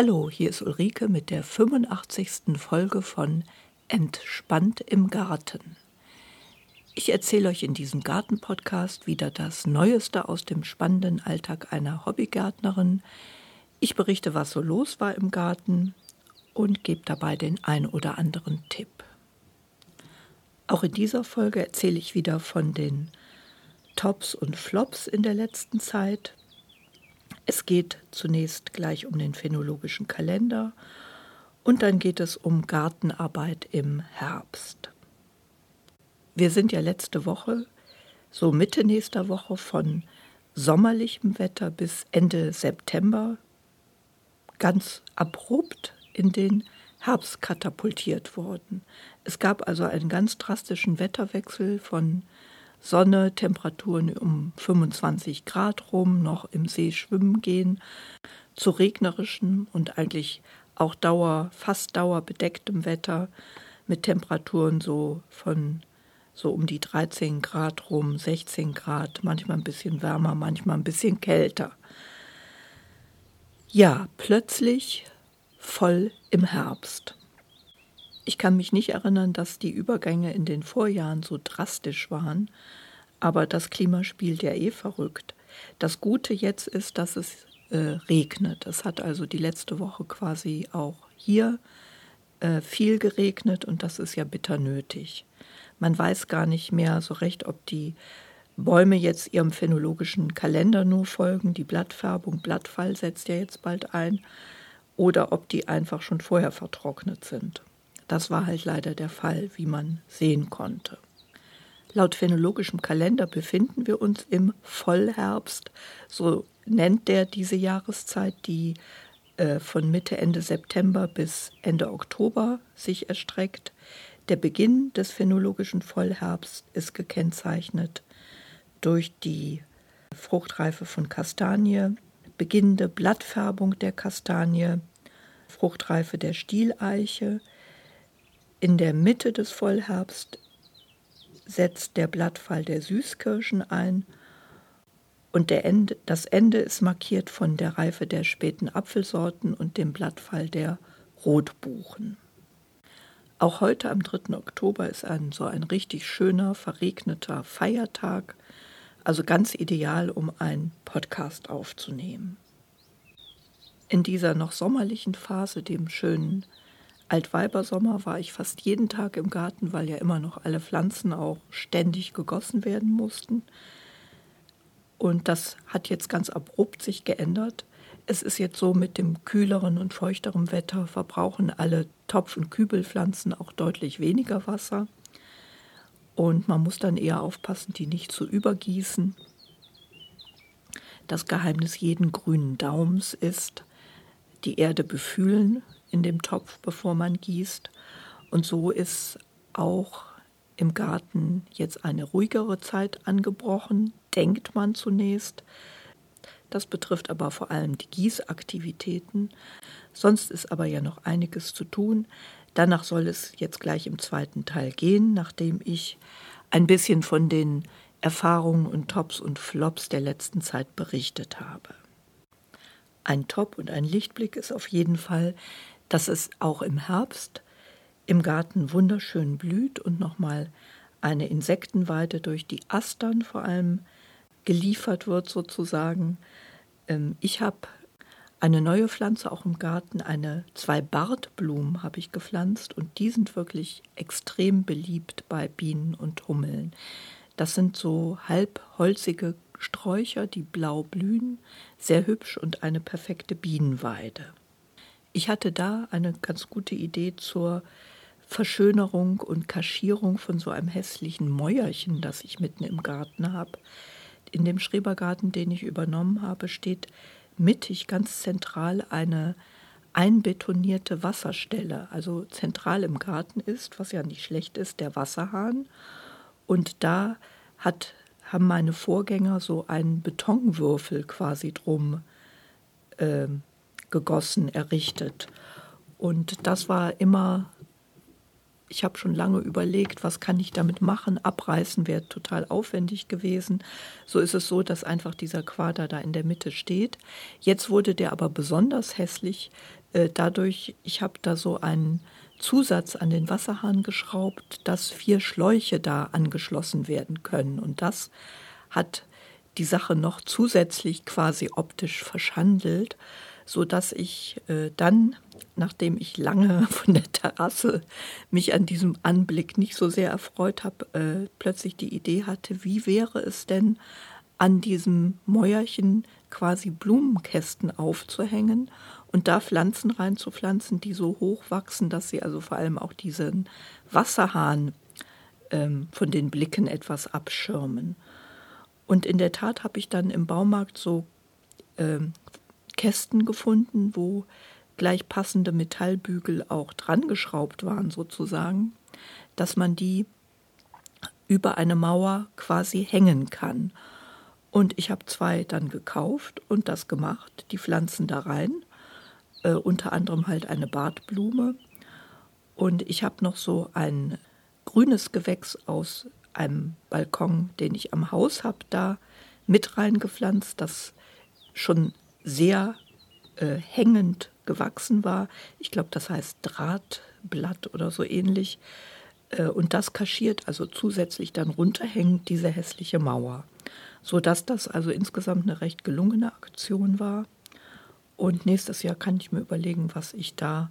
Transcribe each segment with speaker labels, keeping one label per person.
Speaker 1: Hallo, hier ist Ulrike mit der 85. Folge von Entspannt im Garten. Ich erzähle euch in diesem Garten-Podcast wieder das Neueste aus dem spannenden Alltag einer Hobbygärtnerin. Ich berichte, was so los war im Garten und gebe dabei den ein oder anderen Tipp. Auch in dieser Folge erzähle ich wieder von den Tops und Flops in der letzten Zeit. Es geht zunächst gleich um den phänologischen Kalender und dann geht es um Gartenarbeit im Herbst. Wir sind ja letzte Woche, so Mitte nächster Woche, von sommerlichem Wetter bis Ende September ganz abrupt in den Herbst katapultiert worden. Es gab also einen ganz drastischen Wetterwechsel von Sonne, Temperaturen um 25 Grad rum, noch im See schwimmen gehen, zu regnerischem und eigentlich auch Dauer, fast dauerbedecktem Wetter mit Temperaturen so von so um die 13 Grad rum, 16 Grad, manchmal ein bisschen wärmer, manchmal ein bisschen kälter. Ja, plötzlich voll im Herbst. Ich kann mich nicht erinnern, dass die Übergänge in den Vorjahren so drastisch waren, aber das Klima spielt ja eh verrückt. Das Gute jetzt ist, dass es äh, regnet. Es hat also die letzte Woche quasi auch hier äh, viel geregnet und das ist ja bitter nötig. Man weiß gar nicht mehr so recht, ob die Bäume jetzt ihrem phänologischen Kalender nur folgen. Die Blattfärbung, Blattfall setzt ja jetzt bald ein oder ob die einfach schon vorher vertrocknet sind. Das war halt leider der Fall, wie man sehen konnte. Laut phänologischem Kalender befinden wir uns im Vollherbst, so nennt der diese Jahreszeit, die äh, von Mitte, Ende September bis Ende Oktober sich erstreckt. Der Beginn des phänologischen Vollherbst ist gekennzeichnet durch die Fruchtreife von Kastanie, beginnende Blattfärbung der Kastanie, Fruchtreife der Stieleiche. In der Mitte des Vollherbst setzt der Blattfall der Süßkirschen ein und Ende, das Ende ist markiert von der Reife der späten Apfelsorten und dem Blattfall der Rotbuchen. Auch heute am 3. Oktober ist ein so ein richtig schöner, verregneter Feiertag also ganz ideal, um einen Podcast aufzunehmen. In dieser noch sommerlichen Phase, dem schönen Altweibersommer, war ich fast jeden Tag im Garten, weil ja immer noch alle Pflanzen auch ständig gegossen werden mussten. Und das hat jetzt ganz abrupt sich geändert. Es ist jetzt so, mit dem kühleren und feuchteren Wetter verbrauchen alle Topf- und Kübelpflanzen auch deutlich weniger Wasser. Und man muss dann eher aufpassen, die nicht zu übergießen. Das Geheimnis jeden grünen Daums ist, die Erde befühlen in dem Topf, bevor man gießt. Und so ist auch im Garten jetzt eine ruhigere Zeit angebrochen, denkt man zunächst. Das betrifft aber vor allem die Gießaktivitäten. Sonst ist aber ja noch einiges zu tun. Danach soll es jetzt gleich im zweiten Teil gehen, nachdem ich ein bisschen von den Erfahrungen und Tops und Flops der letzten Zeit berichtet habe. Ein Top und ein Lichtblick ist auf jeden Fall, dass es auch im Herbst im Garten wunderschön blüht und nochmal eine Insektenweide durch die Astern vor allem geliefert wird sozusagen. Ähm, ich habe eine neue Pflanze auch im Garten, eine zwei Bartblumen habe ich gepflanzt und die sind wirklich extrem beliebt bei Bienen und Hummeln. Das sind so halbholzige Sträucher, die blau blühen, sehr hübsch und eine perfekte Bienenweide. Ich hatte da eine ganz gute Idee zur Verschönerung und Kaschierung von so einem hässlichen Mäuerchen, das ich mitten im Garten habe. In dem Schrebergarten, den ich übernommen habe, steht mittig ganz zentral eine einbetonierte Wasserstelle, also zentral im Garten ist, was ja nicht schlecht ist, der Wasserhahn. Und da hat, haben meine Vorgänger so einen Betonwürfel quasi drum äh, gegossen, errichtet. Und das war immer ich habe schon lange überlegt, was kann ich damit machen. Abreißen wäre total aufwendig gewesen. So ist es so, dass einfach dieser Quader da in der Mitte steht. Jetzt wurde der aber besonders hässlich. Äh, dadurch, ich habe da so einen Zusatz an den Wasserhahn geschraubt, dass vier Schläuche da angeschlossen werden können. Und das hat die Sache noch zusätzlich quasi optisch verschandelt, so dass ich äh, dann nachdem ich lange von der Terrasse mich an diesem Anblick nicht so sehr erfreut habe, äh, plötzlich die Idee hatte, wie wäre es denn, an diesem Mäuerchen quasi Blumenkästen aufzuhängen und da Pflanzen reinzupflanzen, die so hoch wachsen, dass sie also vor allem auch diesen Wasserhahn ähm, von den Blicken etwas abschirmen. Und in der Tat habe ich dann im Baumarkt so ähm, Kästen gefunden, wo gleich passende Metallbügel auch drangeschraubt waren sozusagen, dass man die über eine Mauer quasi hängen kann. Und ich habe zwei dann gekauft und das gemacht, die Pflanzen da rein, äh, unter anderem halt eine Bartblume. Und ich habe noch so ein grünes Gewächs aus einem Balkon, den ich am Haus habe, da mit reingepflanzt, das schon sehr äh, hängend gewachsen war. Ich glaube, das heißt Drahtblatt oder so ähnlich. Äh, und das kaschiert also zusätzlich dann runterhängend diese hässliche Mauer, sodass das also insgesamt eine recht gelungene Aktion war. Und nächstes Jahr kann ich mir überlegen, was ich da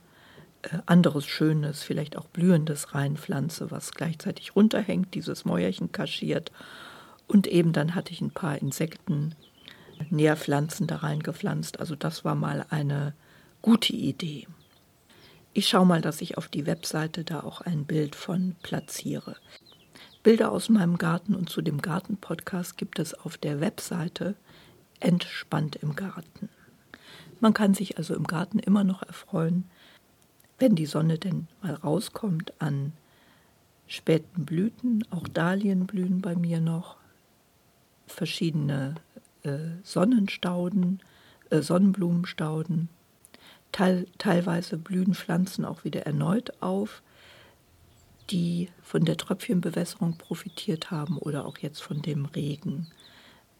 Speaker 1: äh, anderes Schönes, vielleicht auch Blühendes reinpflanze, was gleichzeitig runterhängt, dieses Mäuerchen kaschiert. Und eben dann hatte ich ein paar Insekten, Nährpflanzen da reingepflanzt. Also das war mal eine gute Idee. Ich schaue mal, dass ich auf die Webseite da auch ein Bild von platziere. Bilder aus meinem Garten und zu dem Garten-Podcast gibt es auf der Webseite Entspannt im Garten. Man kann sich also im Garten immer noch erfreuen, wenn die Sonne denn mal rauskommt, an späten Blüten, auch Dahlien blühen bei mir noch, verschiedene Sonnenstauden, äh, Sonnenblumenstauden, Teil, teilweise blühen Pflanzen auch wieder erneut auf, die von der Tröpfchenbewässerung profitiert haben oder auch jetzt von dem Regen.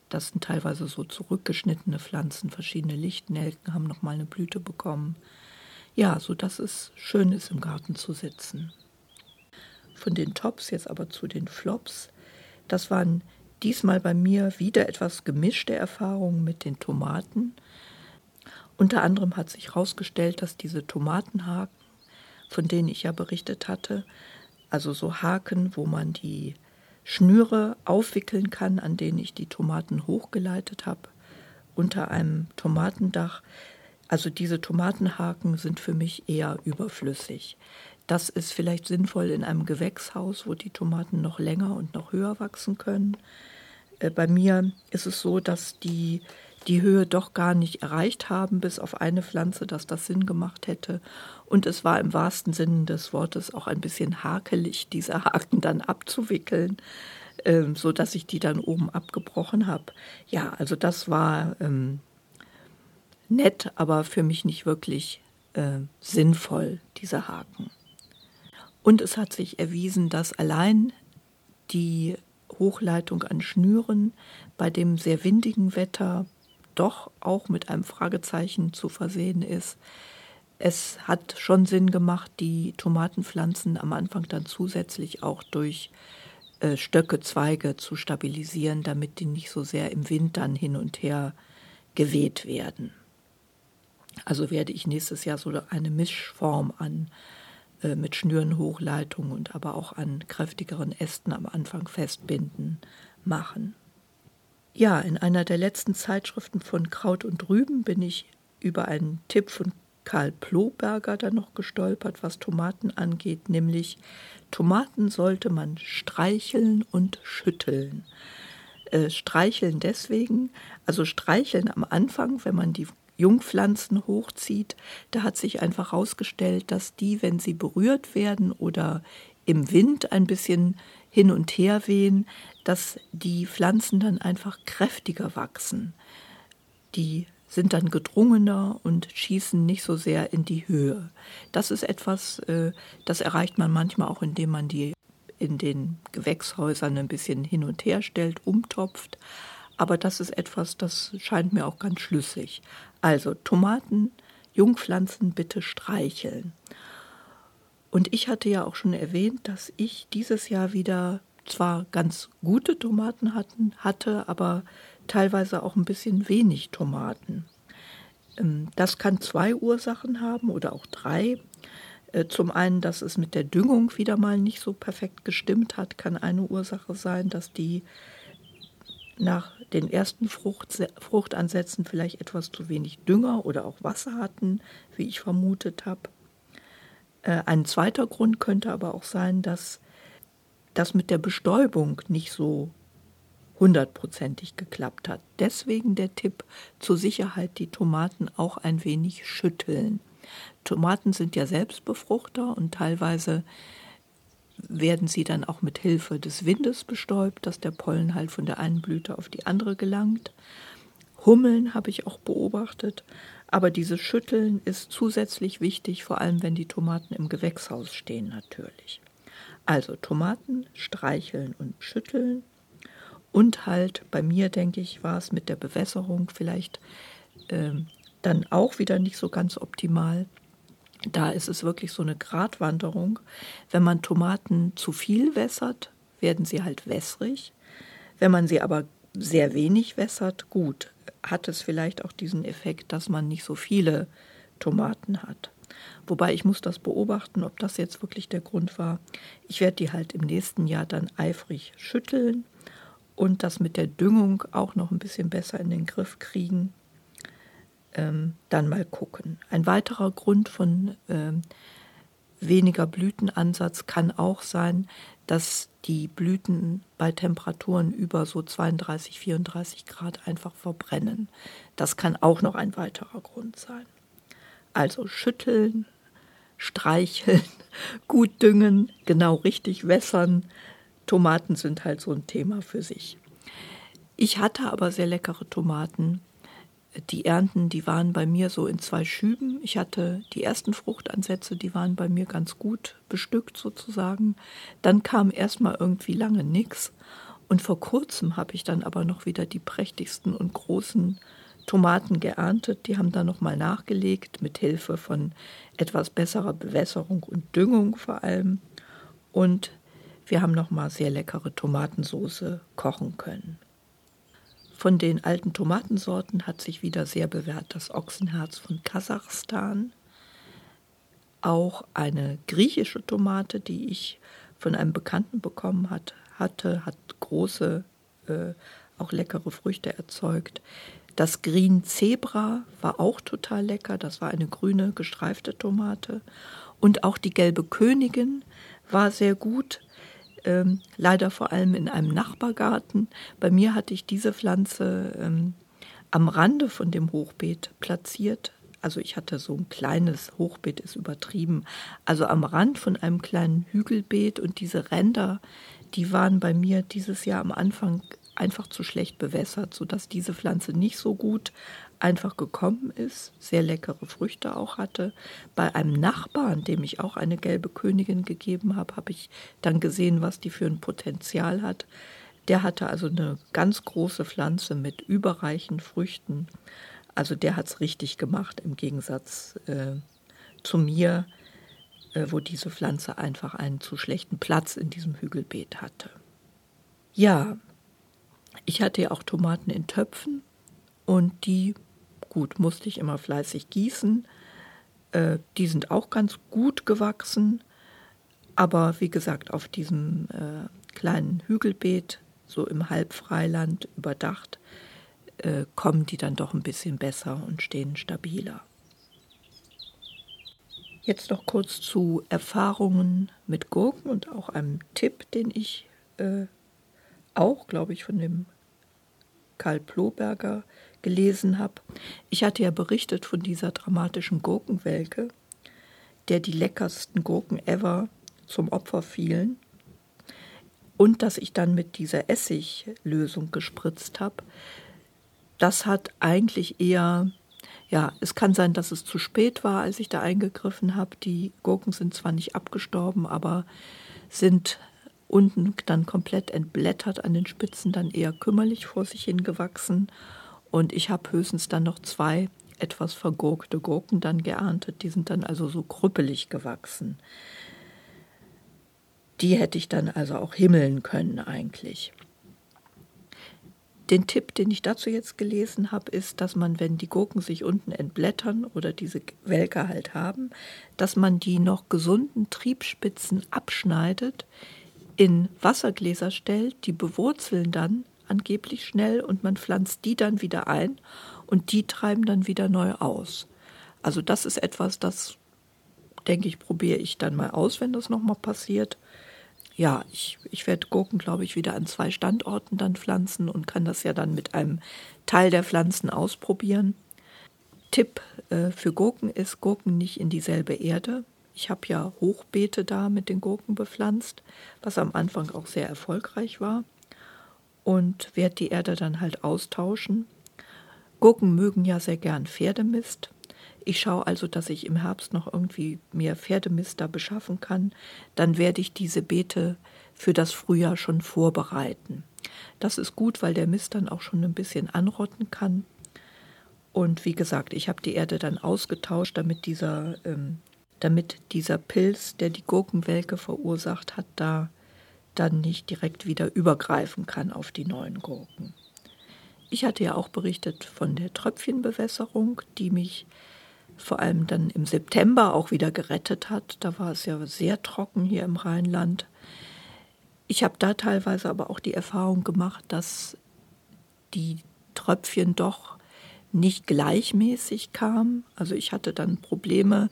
Speaker 1: Das sind teilweise so zurückgeschnittene Pflanzen, verschiedene Lichtnelken haben nochmal eine Blüte bekommen. Ja, so dass es schön ist, im Garten zu sitzen. Von den Tops jetzt aber zu den Flops. Das waren diesmal bei mir wieder etwas gemischte Erfahrungen mit den Tomaten. Unter anderem hat sich herausgestellt, dass diese Tomatenhaken, von denen ich ja berichtet hatte, also so Haken, wo man die Schnüre aufwickeln kann, an denen ich die Tomaten hochgeleitet habe, unter einem Tomatendach. Also diese Tomatenhaken sind für mich eher überflüssig. Das ist vielleicht sinnvoll in einem Gewächshaus, wo die Tomaten noch länger und noch höher wachsen können. Äh, bei mir ist es so, dass die die Höhe doch gar nicht erreicht haben, bis auf eine Pflanze, dass das Sinn gemacht hätte. Und es war im wahrsten Sinne des Wortes auch ein bisschen hakelig, diese Haken dann abzuwickeln, ähm, so dass ich die dann oben abgebrochen habe. Ja, also das war ähm, nett, aber für mich nicht wirklich äh, sinnvoll, diese Haken. Und es hat sich erwiesen, dass allein die Hochleitung an Schnüren bei dem sehr windigen Wetter doch auch mit einem Fragezeichen zu versehen ist. Es hat schon Sinn gemacht, die Tomatenpflanzen am Anfang dann zusätzlich auch durch äh, Stöcke, Zweige zu stabilisieren, damit die nicht so sehr im Wind dann hin und her geweht werden. Also werde ich nächstes Jahr so eine Mischform an äh, mit Schnüren, Hochleitung und aber auch an kräftigeren Ästen am Anfang festbinden machen. Ja, in einer der letzten Zeitschriften von Kraut und Rüben bin ich über einen Tipp von Karl Ploberger dann noch gestolpert, was Tomaten angeht, nämlich Tomaten sollte man streicheln und schütteln. Äh, streicheln deswegen, also streicheln am Anfang, wenn man die Jungpflanzen hochzieht, da hat sich einfach herausgestellt, dass die, wenn sie berührt werden oder im Wind ein bisschen hin und her wehen, dass die Pflanzen dann einfach kräftiger wachsen. Die sind dann gedrungener und schießen nicht so sehr in die Höhe. Das ist etwas, äh, das erreicht man manchmal auch, indem man die in den Gewächshäusern ein bisschen hin und her stellt, umtopft. Aber das ist etwas, das scheint mir auch ganz schlüssig. Also Tomaten, Jungpflanzen bitte streicheln. Und ich hatte ja auch schon erwähnt, dass ich dieses Jahr wieder zwar ganz gute Tomaten hatten, hatte, aber teilweise auch ein bisschen wenig Tomaten. Ähm, das kann zwei Ursachen haben oder auch drei. Äh, zum einen, dass es mit der Düngung wieder mal nicht so perfekt gestimmt hat, kann eine Ursache sein, dass die nach den ersten Frucht, Fruchtansätzen vielleicht etwas zu wenig Dünger oder auch Wasser hatten, wie ich vermutet habe. Äh, ein zweiter Grund könnte aber auch sein, dass das mit der Bestäubung nicht so hundertprozentig geklappt hat. Deswegen der Tipp zur Sicherheit die Tomaten auch ein wenig schütteln. Tomaten sind ja Selbstbefruchter und teilweise werden sie dann auch mit Hilfe des Windes bestäubt, dass der Pollen halt von der einen Blüte auf die andere gelangt. Hummeln habe ich auch beobachtet, aber dieses Schütteln ist zusätzlich wichtig, vor allem wenn die Tomaten im Gewächshaus stehen natürlich. Also Tomaten streicheln und schütteln und halt bei mir, denke ich, war es mit der Bewässerung vielleicht ähm, dann auch wieder nicht so ganz optimal. Da ist es wirklich so eine Gratwanderung. Wenn man Tomaten zu viel wässert, werden sie halt wässrig. Wenn man sie aber sehr wenig wässert, gut, hat es vielleicht auch diesen Effekt, dass man nicht so viele Tomaten hat. Wobei ich muss das beobachten, ob das jetzt wirklich der Grund war. Ich werde die halt im nächsten Jahr dann eifrig schütteln und das mit der Düngung auch noch ein bisschen besser in den Griff kriegen ähm, dann mal gucken. Ein weiterer Grund von ähm, weniger Blütenansatz kann auch sein, dass die Blüten bei Temperaturen über so 32, 34 Grad einfach verbrennen. Das kann auch noch ein weiterer Grund sein. Also schütteln, streicheln, gut düngen, genau richtig wässern. Tomaten sind halt so ein Thema für sich. Ich hatte aber sehr leckere Tomaten die Ernten, die waren bei mir so in zwei Schüben. Ich hatte die ersten Fruchtansätze, die waren bei mir ganz gut bestückt sozusagen. Dann kam erstmal irgendwie lange nichts. Und vor kurzem habe ich dann aber noch wieder die prächtigsten und großen Tomaten geerntet. Die haben dann nochmal nachgelegt mit Hilfe von etwas besserer Bewässerung und Düngung vor allem. Und wir haben nochmal sehr leckere Tomatensoße kochen können. Von den alten Tomatensorten hat sich wieder sehr bewährt das Ochsenherz von Kasachstan. Auch eine griechische Tomate, die ich von einem Bekannten bekommen hat, hatte, hat große, äh, auch leckere Früchte erzeugt. Das Green Zebra war auch total lecker. Das war eine grüne gestreifte Tomate. Und auch die gelbe Königin war sehr gut ähm, leider vor allem in einem Nachbargarten. Bei mir hatte ich diese Pflanze ähm, am Rande von dem Hochbeet platziert. Also ich hatte so ein kleines Hochbeet, ist übertrieben. Also am Rand von einem kleinen Hügelbeet und diese Ränder, die waren bei mir dieses Jahr am Anfang einfach zu schlecht bewässert, sodass diese Pflanze nicht so gut einfach gekommen ist, sehr leckere Früchte auch hatte. Bei einem Nachbarn, dem ich auch eine gelbe Königin gegeben habe, habe ich dann gesehen, was die für ein Potenzial hat. Der hatte also eine ganz große Pflanze mit überreichen Früchten. Also der hat es richtig gemacht im Gegensatz äh, zu mir, äh, wo diese Pflanze einfach einen zu schlechten Platz in diesem Hügelbeet hatte. Ja, ich hatte ja auch Tomaten in Töpfen und die gut, musste ich immer fleißig gießen. Äh, die sind auch ganz gut gewachsen, aber wie gesagt, auf diesem äh, kleinen Hügelbeet, so im Halbfreiland überdacht, äh, kommen die dann doch ein bisschen besser und stehen stabiler. Jetzt noch kurz zu Erfahrungen mit Gurken und auch einem Tipp, den ich äh, auch, glaube ich, von dem Karl Ploberger gelesen habe. Ich hatte ja berichtet von dieser dramatischen Gurkenwelke, der die leckersten Gurken ever zum Opfer fielen. Und dass ich dann mit dieser Essiglösung gespritzt habe. Das hat eigentlich eher ja, es kann sein, dass es zu spät war, als ich da eingegriffen habe. Die Gurken sind zwar nicht abgestorben, aber sind unten dann komplett entblättert, an den Spitzen dann eher kümmerlich vor sich hingewachsen. Und ich habe höchstens dann noch zwei etwas vergurkte Gurken dann geerntet. Die sind dann also so krüppelig gewachsen. Die hätte ich dann also auch himmeln können eigentlich. Den Tipp, den ich dazu jetzt gelesen habe, ist, dass man, wenn die Gurken sich unten entblättern oder diese Welke halt haben, dass man die noch gesunden Triebspitzen abschneidet, in Wassergläser stellt, die bewurzeln dann angeblich schnell und man pflanzt die dann wieder ein und die treiben dann wieder neu aus. Also das ist etwas, das denke ich, probiere ich dann mal aus, wenn das nochmal passiert ja, ich, ich werde Gurken, glaube ich, wieder an zwei Standorten dann pflanzen und kann das ja dann mit einem Teil der Pflanzen ausprobieren. Tipp äh, für Gurken ist, Gurken nicht in dieselbe Erde. Ich habe ja Hochbeete da mit den Gurken bepflanzt, was am Anfang auch sehr erfolgreich war. Und werde die Erde dann halt austauschen. Gurken mögen ja sehr gern Pferdemist. Ich schaue also, dass ich im Herbst noch irgendwie mehr Pferdemist da beschaffen kann. Dann werde ich diese Beete für das Frühjahr schon vorbereiten. Das ist gut, weil der Mist dann auch schon ein bisschen anrotten kann. Und wie gesagt, ich habe die Erde dann ausgetauscht, damit dieser, ähm, damit dieser Pilz, der die Gurkenwelke verursacht hat, da dann nicht direkt wieder übergreifen kann auf die neuen Gurken. Ich hatte ja auch berichtet von der Tröpfchenbewässerung, die mich vor allem dann im September auch wieder gerettet hat. Da war es ja sehr trocken hier im Rheinland. Ich habe da teilweise aber auch die Erfahrung gemacht, dass die Tröpfchen doch nicht gleichmäßig kamen. Also ich hatte dann Probleme,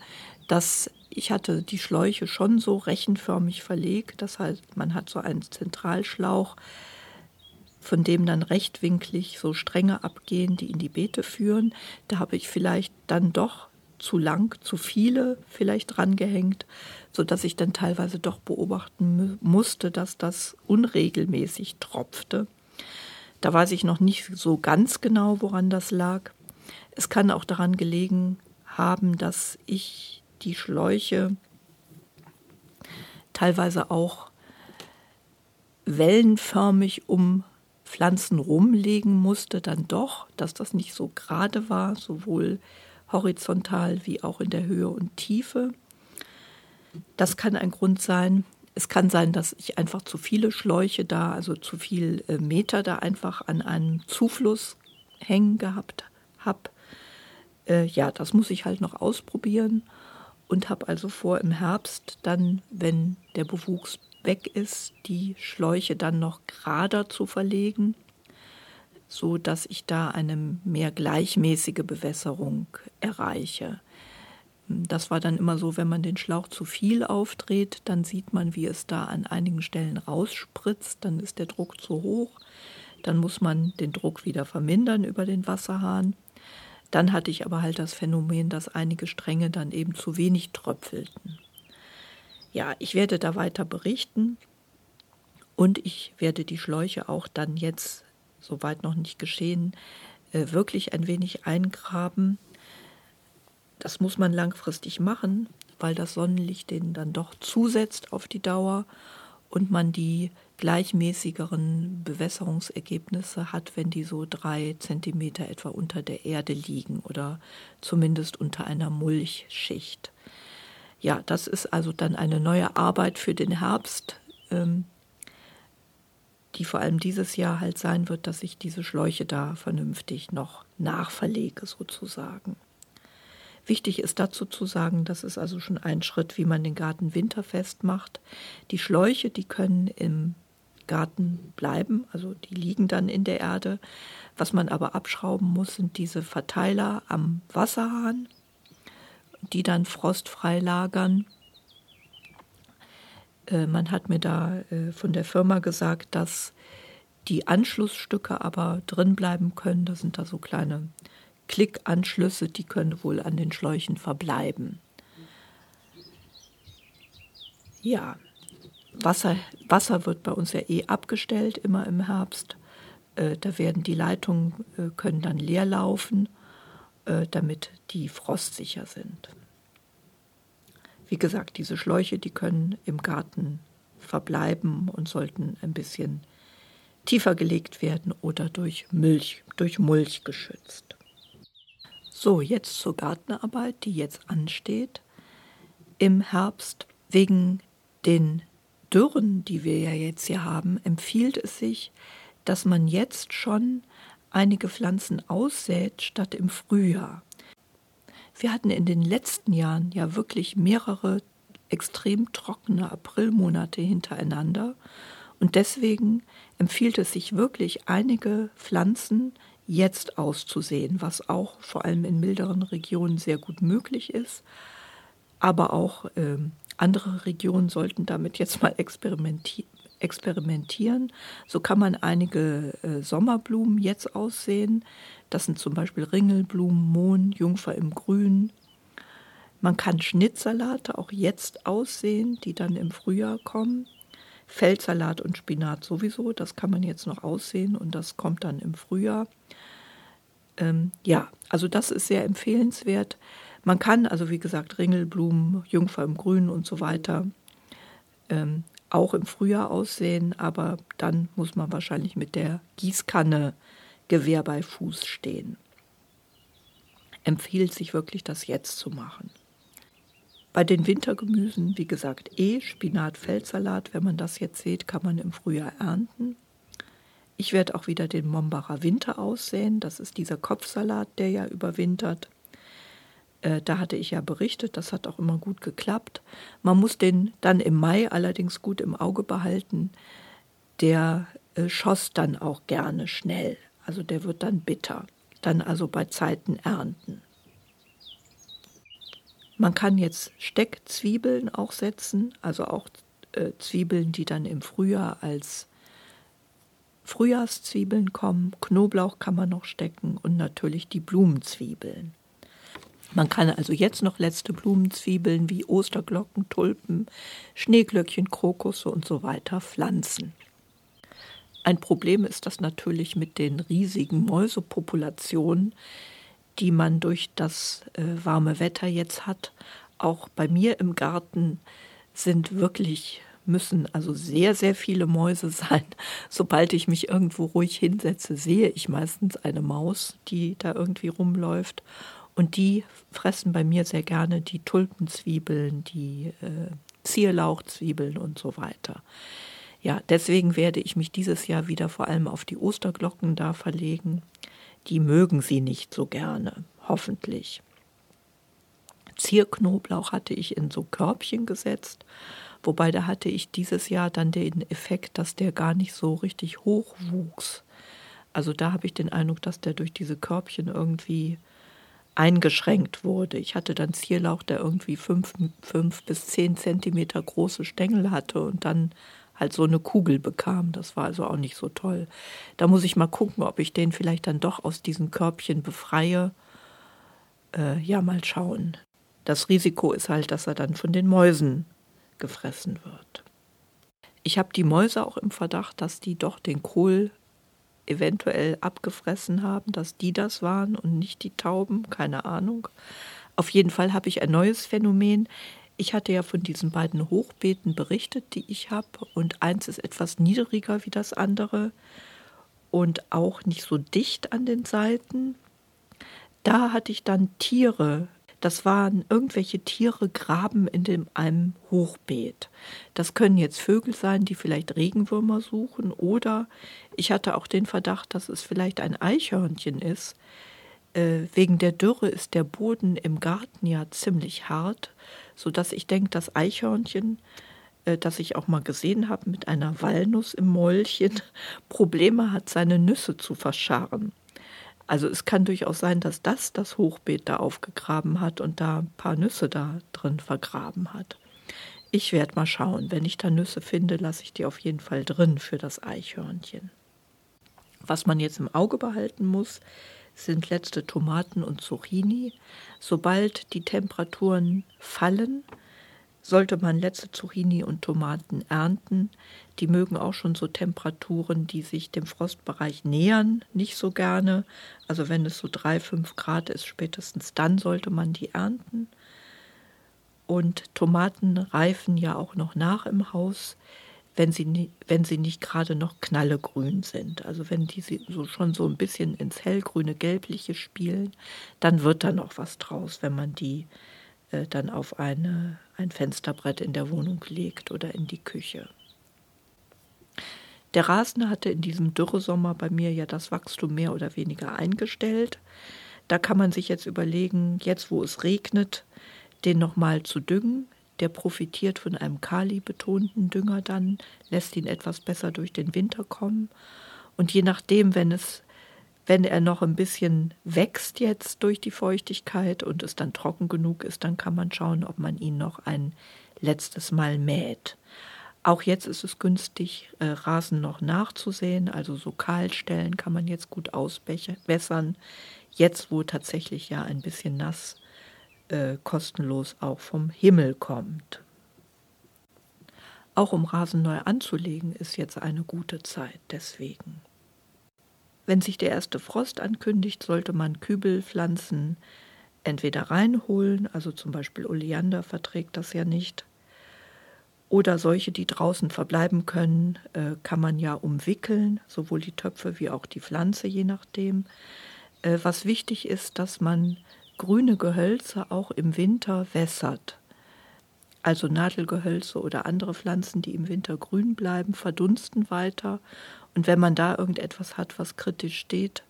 Speaker 1: dass ich hatte die Schläuche schon so rechenförmig verlegt. Das heißt, man hat so einen Zentralschlauch, von dem dann rechtwinklig so Stränge abgehen, die in die Beete führen. Da habe ich vielleicht dann doch zu lang, zu viele vielleicht drangehängt, sodass ich dann teilweise doch beobachten musste, dass das unregelmäßig tropfte. Da weiß ich noch nicht so ganz genau, woran das lag. Es kann auch daran gelegen haben, dass ich die Schläuche teilweise auch wellenförmig um Pflanzen rumlegen musste, dann doch, dass das nicht so gerade war, sowohl horizontal wie auch in der Höhe und Tiefe. Das kann ein Grund sein. Es kann sein, dass ich einfach zu viele Schläuche da, also zu viel äh, Meter da einfach an einem Zufluss hängen gehabt habe. Äh, ja, das muss ich halt noch ausprobieren und habe also vor, im Herbst dann, wenn der Bewuchs weg ist, die Schläuche dann noch gerader zu verlegen so dass ich da eine mehr gleichmäßige Bewässerung erreiche. Das war dann immer so, wenn man den Schlauch zu viel aufdreht, dann sieht man, wie es da an einigen Stellen rausspritzt, dann ist der Druck zu hoch, dann muss man den Druck wieder vermindern über den Wasserhahn. Dann hatte ich aber halt das Phänomen, dass einige Stränge dann eben zu wenig tröpfelten. Ja, ich werde da weiter berichten und ich werde die Schläuche auch dann jetzt soweit noch nicht geschehen, äh, wirklich ein wenig eingraben. Das muss man langfristig machen, weil das Sonnenlicht denen dann doch zusetzt auf die Dauer und man die gleichmäßigeren Bewässerungsergebnisse hat, wenn die so drei Zentimeter etwa unter der Erde liegen oder zumindest unter einer Mulchschicht. Ja, das ist also dann eine neue Arbeit für den Herbst. Ähm, die vor allem dieses Jahr halt sein wird, dass ich diese Schläuche da vernünftig noch nachverlege sozusagen. Wichtig ist dazu zu sagen, das ist also schon ein Schritt, wie man den Garten winterfest macht. Die Schläuche, die können im Garten bleiben, also die liegen dann in der Erde. Was man aber abschrauben muss, sind diese Verteiler am Wasserhahn, die dann frostfrei lagern äh, man hat mir da äh, von der Firma gesagt, dass die Anschlussstücke aber drin bleiben können. Das sind da so kleine Klickanschlüsse, die können wohl an den Schläuchen verbleiben. Ja, Wasser, Wasser wird bei uns ja eh abgestellt, immer im Herbst. Äh, da werden die Leitungen, können dann leer laufen. äh, damit die frostsicher sind. Wie gesagt, diese Schläuche, die können im Garten verbleiben und sollten ein bisschen tiefer gelegt werden oder durch Milch, durch Mulch geschützt. So, jetzt zur Gartenarbeit, die jetzt ansteht. Im Herbst wegen den Dürren, die wir ja jetzt hier haben, empfiehlt es sich, dass man jetzt schon einige Pflanzen aussät statt im Frühjahr. Wir hatten in den letzten Jahren ja wirklich mehrere extrem trockene Aprilmonate hintereinander und deswegen empfiehlt es sich wirklich, einige Pflanzen jetzt auszusehen, was auch vor allem in milderen Regionen sehr gut möglich ist. Aber auch äh, andere Regionen sollten damit jetzt mal experimenti experimentieren. So kann man einige äh, Sommerblumen jetzt aussehen. Das sind zum Beispiel Ringelblumen, Mohn, Jungfer im Grün. Man kann Schnittsalate auch jetzt aussehen, die dann im Frühjahr kommen. Feldsalat und Spinat sowieso, das kann man jetzt noch aussehen und das kommt dann im Frühjahr. Ähm, ja, also das ist sehr empfehlenswert. Man kann also, wie gesagt, Ringelblumen, Jungfer im Grün und so weiter ähm, auch im Frühjahr aussehen, aber dann muss man wahrscheinlich mit der Gießkanne Gewehr bei Fuß stehen. Empfiehlt sich wirklich, das jetzt zu machen. Bei den Wintergemüsen, wie gesagt, eh Spinat, Feldsalat, wenn man das jetzt sieht, kann man im Frühjahr ernten. Ich werde auch wieder den Mombacher Winter aussehen. Das ist dieser Kopfsalat, der ja überwintert. Äh, da hatte ich ja berichtet, das hat auch immer gut geklappt. Man muss den dann im Mai allerdings gut im Auge behalten. Der äh, schoss dann auch gerne schnell. Also der wird dann bitter. Dann also bei Zeiten ernten. Man kann jetzt Steckzwiebeln auch setzen, also auch äh, Zwiebeln, die dann im Frühjahr als Frühjahrszwiebeln kommen. Knoblauch kann man noch stecken und natürlich die Blumenzwiebeln. Man kann also jetzt noch letzte Blumenzwiebeln wie Osterglocken, Tulpen, Schneeglöckchen, Krokusse und so weiter pflanzen. Ein Problem ist das natürlich mit den riesigen Mäusepopulationen, die man durch das äh, warme Wetter jetzt hat. Auch bei mir im Garten sind wirklich müssen also sehr, sehr viele Mäuse sein. Sobald ich mich irgendwo ruhig hinsetze, sehe ich meistens eine Maus, die da irgendwie rumläuft. Und die fressen bei mir sehr gerne die Tulpenzwiebeln, die äh, Zierlauchzwiebeln und so weiter. Ja, deswegen werde ich mich dieses Jahr wieder vor allem auf die Osterglocken da verlegen. Die mögen sie nicht so gerne, hoffentlich. Zierknoblauch hatte ich in so Körbchen gesetzt Wobei da hatte ich dieses Jahr dann den Effekt, dass der gar nicht so richtig hoch wuchs. Also da habe ich den Eindruck, dass der durch diese Körbchen irgendwie eingeschränkt wurde. Ich hatte dann Zierlauch, der irgendwie fünf, fünf bis zehn Zentimeter große Stängel hatte und dann halt so eine Kugel bekam. Das war also auch nicht so toll. Da muss ich mal gucken, ob ich den vielleicht dann doch aus diesen Körbchen befreie. Äh, ja, mal schauen. Das Risiko ist halt, dass er dann von den Mäusen gefressen wird. Ich habe die Mäuse auch im Verdacht, dass die doch den Kohl eventuell abgefressen haben, dass die das waren und nicht die Tauben, keine Ahnung. Auf jeden Fall habe ich ein neues Phänomen. Ich hatte ja von diesen beiden Hochbeeten berichtet, die ich habe, und eins ist etwas niedriger wie das andere und auch nicht so dicht an den Seiten. Da hatte ich dann Tiere das waren irgendwelche Tiere graben in dem, einem Hochbeet. Das können jetzt Vögel sein, die vielleicht Regenwürmer suchen, oder ich hatte auch den Verdacht, dass es vielleicht ein Eichhörnchen ist. Äh, wegen der Dürre ist der Boden im Garten ja ziemlich hart, so dass ich denke, das Eichhörnchen äh, das ich auch mal gesehen habe mit einer Walnuss im Mäulchen, Probleme hat, seine Nüsse zu verscharren. Also es kann durchaus sein, dass das das Hochbeet da aufgegraben hat und da ein paar Nüsse da drin vergraben hat. Ich werde mal schauen. Wenn ich da Nüsse finde, lasse ich die auf jeden Fall drin für das Eichhörnchen. Was man jetzt im Auge behalten muss, sind letzte Tomaten und Zucchini. Sobald die Temperaturen fallen, sollte man letzte Zucchini und Tomaten ernten. Die mögen auch schon so Temperaturen, die sich dem Frostbereich nähern, nicht so gerne. Also wenn es so drei, fünf Grad ist, spätestens dann sollte man die ernten. Und Tomaten reifen ja auch noch nach im Haus, wenn sie, wenn sie nicht gerade noch knallegrün sind. Also wenn die so schon so ein bisschen ins hellgrüne, gelbliche spielen, dann wird da noch was draus, wenn man die äh, dann auf eine, ein Fensterbrett in der Wohnung legt oder in die Küche. Der Rasen hatte in diesem Dürresommer bei mir ja das Wachstum mehr oder weniger eingestellt. Da kann man sich jetzt überlegen, jetzt wo es regnet, den nochmal zu düngen. Der profitiert von einem kali-betonten Dünger dann, lässt ihn etwas besser durch den Winter kommen. Und je nachdem, wenn es wenn er noch ein bisschen wächst jetzt durch die Feuchtigkeit und es dann trocken genug ist, dann kann man schauen, ob man ihn noch ein letztes Mal mäht. Auch jetzt ist es günstig, äh, Rasen noch nachzusehen, also so Kahlstellen kann man jetzt gut ausbessern. Jetzt, wo tatsächlich ja ein bisschen nass äh, kostenlos auch vom Himmel kommt. Auch um Rasen neu anzulegen, ist jetzt eine gute Zeit deswegen. Wenn sich der erste Frost ankündigt, sollte man Kübelpflanzen entweder reinholen, also zum Beispiel Oleander verträgt das ja nicht, oder solche, die draußen verbleiben können, äh, kann man ja umwickeln, sowohl die Töpfe wie auch die Pflanze, je nachdem. Äh, was wichtig ist, dass man grüne Gehölze auch im Winter wässert. Also Nadelgehölze oder andere Pflanzen, die im Winter grün bleiben, verdunsten weiter und wenn man da irgendetwas hat, was kritisch steht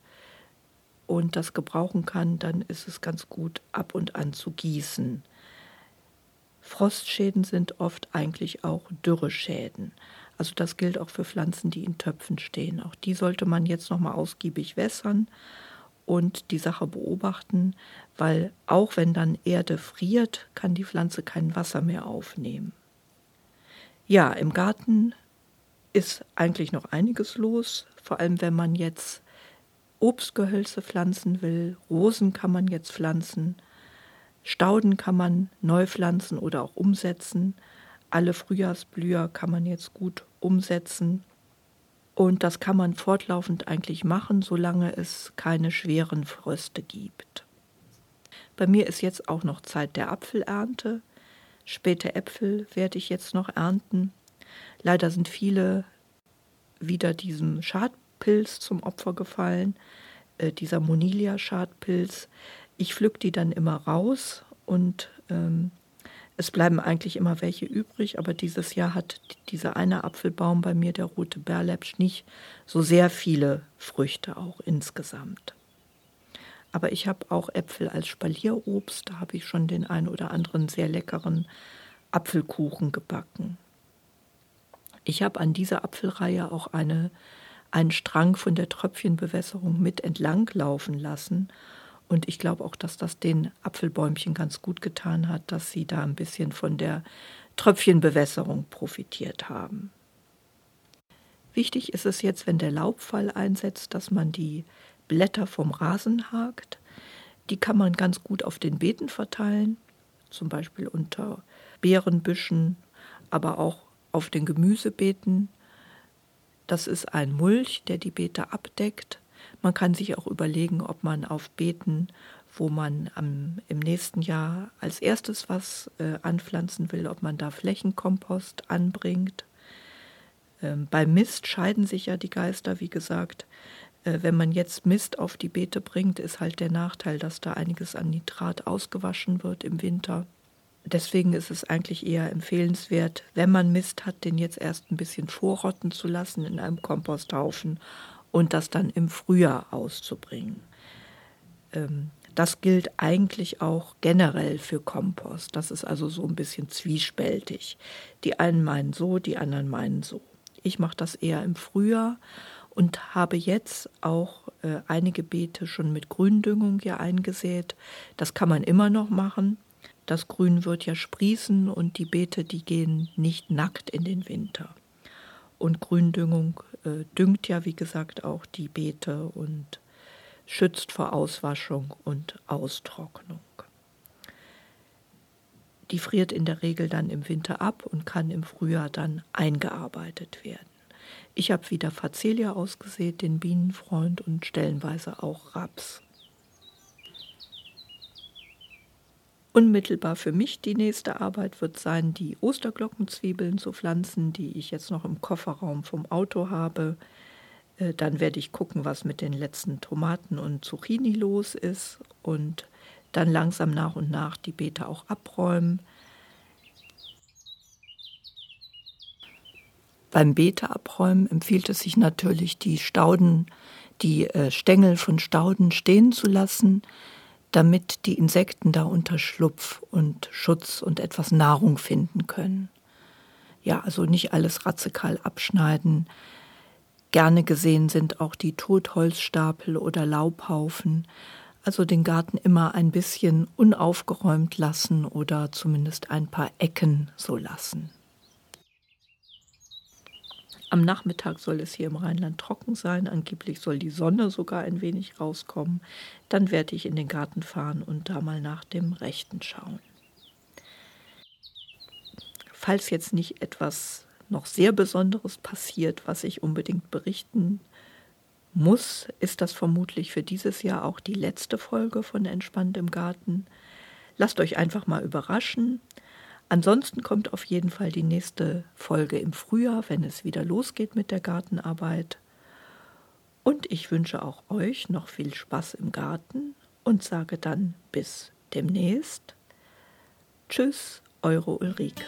Speaker 1: und das gebrauchen kann, dann ist es ganz gut, ab und an zu gießen. Frostschäden sind oft eigentlich auch Dürreschäden. Also das gilt auch für Pflanzen, die in Töpfen stehen. Auch die sollte man jetzt nochmal ausgiebig wässern und die Sache beobachten, weil auch wenn dann Erde friert, kann die Pflanze kein Wasser mehr aufnehmen. Ja, im Garten ist eigentlich noch einiges los, vor allem wenn man jetzt Obstgehölze pflanzen will, Rosen kann man jetzt pflanzen, Stauden kann man neu pflanzen oder auch umsetzen, alle Frühjahrsblüher kann man jetzt gut umsetzen und das kann man fortlaufend eigentlich machen, solange es keine schweren Fröste gibt. Bei mir ist jetzt auch noch Zeit der Apfelernte. Späte Äpfel werde ich jetzt noch ernten. Leider sind viele wieder diesem Schadpilz zum Opfer gefallen, äh, dieser Monilia-Schadpilz. Ich pflück die dann immer raus und ähm, es bleiben eigentlich immer welche übrig, aber dieses Jahr hat dieser eine Apfelbaum bei mir, der rote Berlepsch, nicht so sehr viele Früchte auch insgesamt. Aber ich habe auch Äpfel als Spalierobst, da habe ich schon den einen oder anderen sehr leckeren Apfelkuchen gebacken. Ich habe an dieser Apfelreihe auch eine, einen Strang von der Tröpfchenbewässerung mit entlang laufen lassen. Und ich glaube auch, dass das den Apfelbäumchen ganz gut getan hat, dass sie da ein bisschen von der Tröpfchenbewässerung profitiert haben. Wichtig ist es jetzt, wenn der Laubfall einsetzt, dass man die Blätter vom Rasen hakt. Die kann man ganz gut auf den Beeten verteilen, zum Beispiel unter Beerenbüschen, aber auch auf den Gemüsebeeten. Das ist ein Mulch, der die Beete abdeckt. Man kann sich auch überlegen, ob man auf Beeten, wo man am, im nächsten Jahr als erstes was äh, anpflanzen will, ob man da Flächenkompost anbringt. Ähm, beim Mist scheiden sich ja die Geister, wie gesagt. Äh, wenn man jetzt Mist auf die Beete bringt, ist halt der Nachteil, dass da einiges an Nitrat ausgewaschen wird im Winter. Deswegen ist es eigentlich eher empfehlenswert, wenn man Mist hat, den jetzt erst ein bisschen vorrotten zu lassen in einem Komposthaufen und das dann im Frühjahr auszubringen. Ähm, das gilt eigentlich auch generell für Kompost. Das ist also so ein bisschen zwiespältig. Die einen meinen so, die anderen meinen so. Ich mache das eher im Frühjahr und habe jetzt auch äh, einige Beete schon mit Gründüngung hier eingesät. Das kann man immer noch machen. Das Grün wird ja sprießen und die Beete, die gehen nicht nackt in den Winter. Und Gründüngung äh, düngt ja, wie gesagt, auch die Beete und schützt vor Auswaschung und Austrocknung. Die friert in der Regel dann im Winter ab und kann im Frühjahr dann eingearbeitet werden. Ich habe wieder Facelia ausgesät, den Bienenfreund und stellenweise auch Raps. Unmittelbar für mich die nächste Arbeit wird sein, die Osterglockenzwiebeln zu pflanzen, die ich jetzt noch im Kofferraum vom Auto habe. Äh, dann werde ich gucken, was mit den letzten Tomaten und Zucchini los ist und dann langsam nach und nach die Beete auch abräumen. Beim Beete abräumen empfiehlt es sich natürlich, die Stauden, die äh, Stängel von Stauden stehen zu lassen damit die Insekten da Unterschlupf und Schutz und etwas Nahrung finden können. Ja, also nicht alles radikal abschneiden. Gerne gesehen sind auch die Totholzstapel oder Laubhaufen. Also den Garten immer ein bisschen unaufgeräumt lassen oder zumindest ein paar Ecken so lassen. Am Nachmittag soll es hier im Rheinland trocken sein. Angeblich soll die Sonne sogar ein wenig rauskommen. Dann werde ich in den Garten fahren und da mal nach dem Rechten schauen. Falls jetzt nicht etwas noch sehr Besonderes passiert, was ich unbedingt berichten muss, ist das vermutlich für dieses Jahr auch die letzte Folge von Entspannt im Garten. Lasst euch einfach mal überraschen. Ansonsten kommt auf jeden Fall die nächste Folge im Frühjahr, wenn es wieder losgeht mit der Gartenarbeit. Und ich wünsche auch euch noch viel Spaß im Garten und sage dann bis demnächst. Tschüss, eure Ulrike.